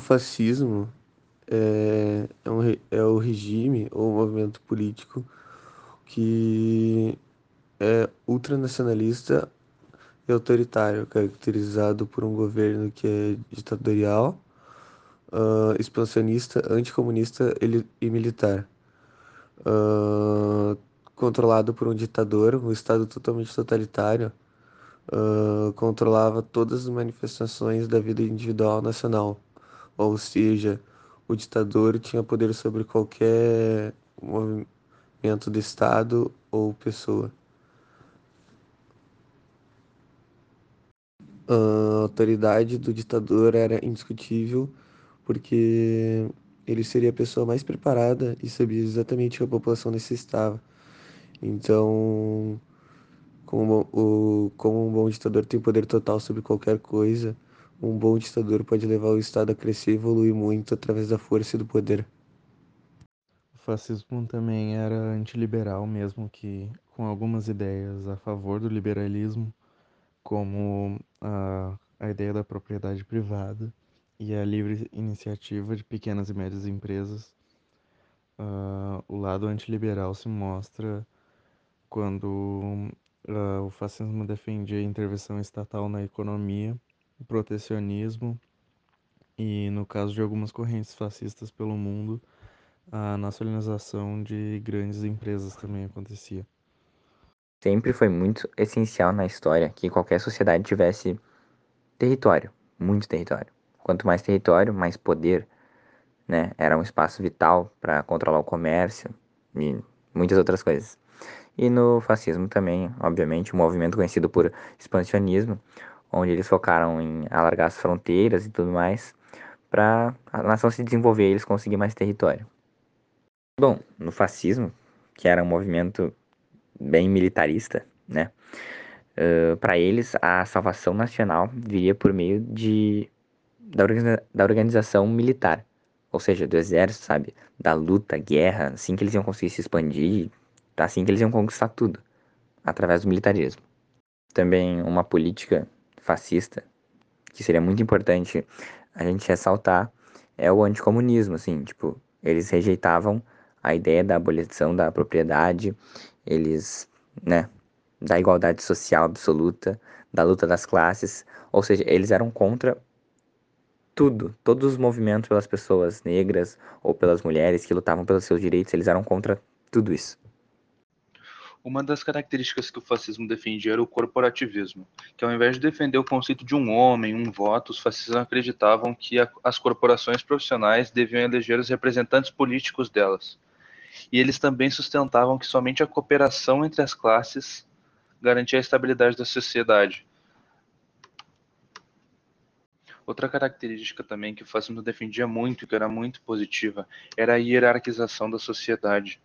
O fascismo é, é, um, é o regime ou movimento político que é ultranacionalista e autoritário, caracterizado por um governo que é ditatorial, uh, expansionista, anticomunista e militar. Uh, controlado por um ditador, um Estado totalmente totalitário, uh, controlava todas as manifestações da vida individual nacional. Ou seja, o ditador tinha poder sobre qualquer movimento do Estado ou pessoa. A autoridade do ditador era indiscutível porque ele seria a pessoa mais preparada e sabia exatamente o que a população necessitava. Então, como, o, como um bom ditador tem poder total sobre qualquer coisa, um bom ditador pode levar o Estado a crescer e evoluir muito através da força e do poder. O fascismo também era antiliberal, mesmo que com algumas ideias a favor do liberalismo, como a, a ideia da propriedade privada e a livre iniciativa de pequenas e médias empresas. Uh, o lado antiliberal se mostra quando uh, o fascismo defendia a intervenção estatal na economia, o protecionismo e, no caso de algumas correntes fascistas pelo mundo, a nacionalização de grandes empresas também acontecia. Sempre foi muito essencial na história que qualquer sociedade tivesse território, muito território. Quanto mais território, mais poder, né? Era um espaço vital para controlar o comércio e muitas outras coisas. E no fascismo também, obviamente, um movimento conhecido por expansionismo, onde eles focaram em alargar as fronteiras e tudo mais, para a nação se desenvolver e eles conseguirem mais território. Bom, no fascismo, que era um movimento bem militarista, né? Uh, para eles, a salvação nacional viria por meio de da, organiza da organização militar, ou seja, do exército, sabe? Da luta, guerra, assim que eles iam conseguir se expandir, assim que eles iam conquistar tudo, através do militarismo. Também uma política fascista, que seria muito importante a gente ressaltar, é o anticomunismo, assim, tipo, eles rejeitavam a ideia da abolição da propriedade, eles, né, da igualdade social absoluta, da luta das classes, ou seja, eles eram contra tudo, todos os movimentos pelas pessoas negras ou pelas mulheres que lutavam pelos seus direitos, eles eram contra tudo isso. Uma das características que o fascismo defendia era o corporativismo, que ao invés de defender o conceito de um homem, um voto, os fascistas acreditavam que a, as corporações profissionais deviam eleger os representantes políticos delas. E eles também sustentavam que somente a cooperação entre as classes garantia a estabilidade da sociedade, Outra característica também que o fascismo defendia muito, que era muito positiva, era a hierarquização da sociedade.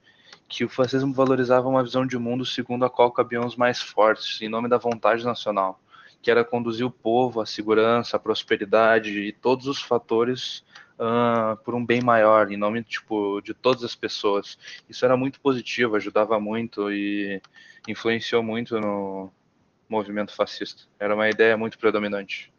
Que o fascismo valorizava uma visão de mundo segundo a qual cabiam os mais fortes, em nome da vontade nacional, que era conduzir o povo à segurança, à prosperidade e todos os fatores uh, por um bem maior, em nome tipo, de todas as pessoas. Isso era muito positivo, ajudava muito e influenciou muito no movimento fascista. Era uma ideia muito predominante.